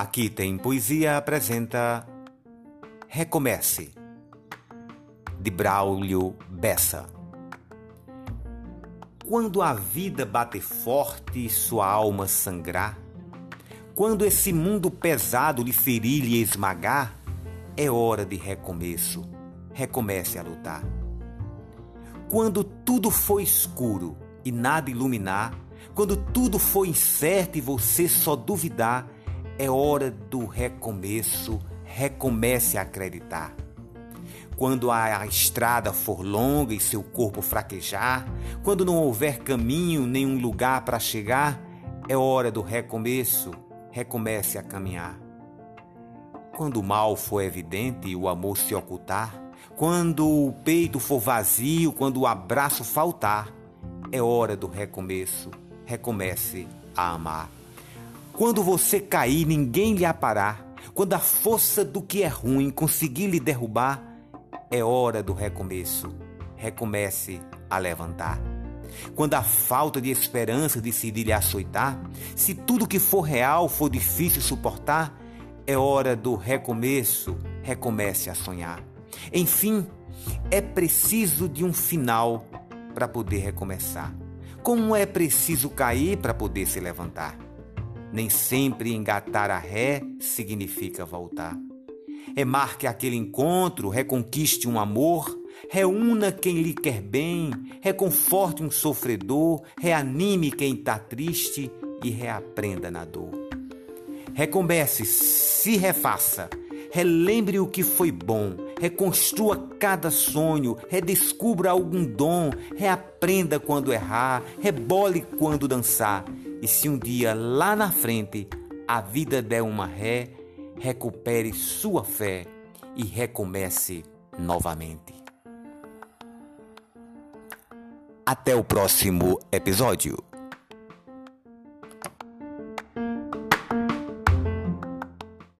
Aqui tem poesia apresenta Recomece de Braulio Bessa. Quando a vida bater forte e sua alma sangrar, quando esse mundo pesado lhe ferir e esmagar, é hora de recomeço. Recomece a lutar. Quando tudo for escuro e nada iluminar, quando tudo for incerto e você só duvidar, é hora do recomeço. Recomece a acreditar. Quando a estrada for longa e seu corpo fraquejar, quando não houver caminho, nenhum lugar para chegar, é hora do recomeço. Recomece a caminhar. Quando o mal for evidente e o amor se ocultar, quando o peito for vazio, quando o abraço faltar, é hora do recomeço. Recomece a amar. Quando você cair, ninguém lhe aparar. Quando a força do que é ruim conseguir lhe derrubar, é hora do recomeço. Recomece a levantar. Quando a falta de esperança decidir lhe açoitar, se tudo que for real for difícil suportar, é hora do recomeço. Recomece a sonhar. Enfim, é preciso de um final para poder recomeçar. Como é preciso cair para poder se levantar. Nem sempre engatar a ré significa voltar. Remarque aquele encontro, reconquiste um amor, reúna quem lhe quer bem, reconforte um sofredor, reanime quem está triste e reaprenda na dor. Recomece, se refaça, relembre o que foi bom, reconstrua cada sonho, redescubra algum dom, reaprenda quando errar, rebole quando dançar. E se um dia lá na frente a vida der uma ré, recupere sua fé e recomece novamente. Até o próximo episódio.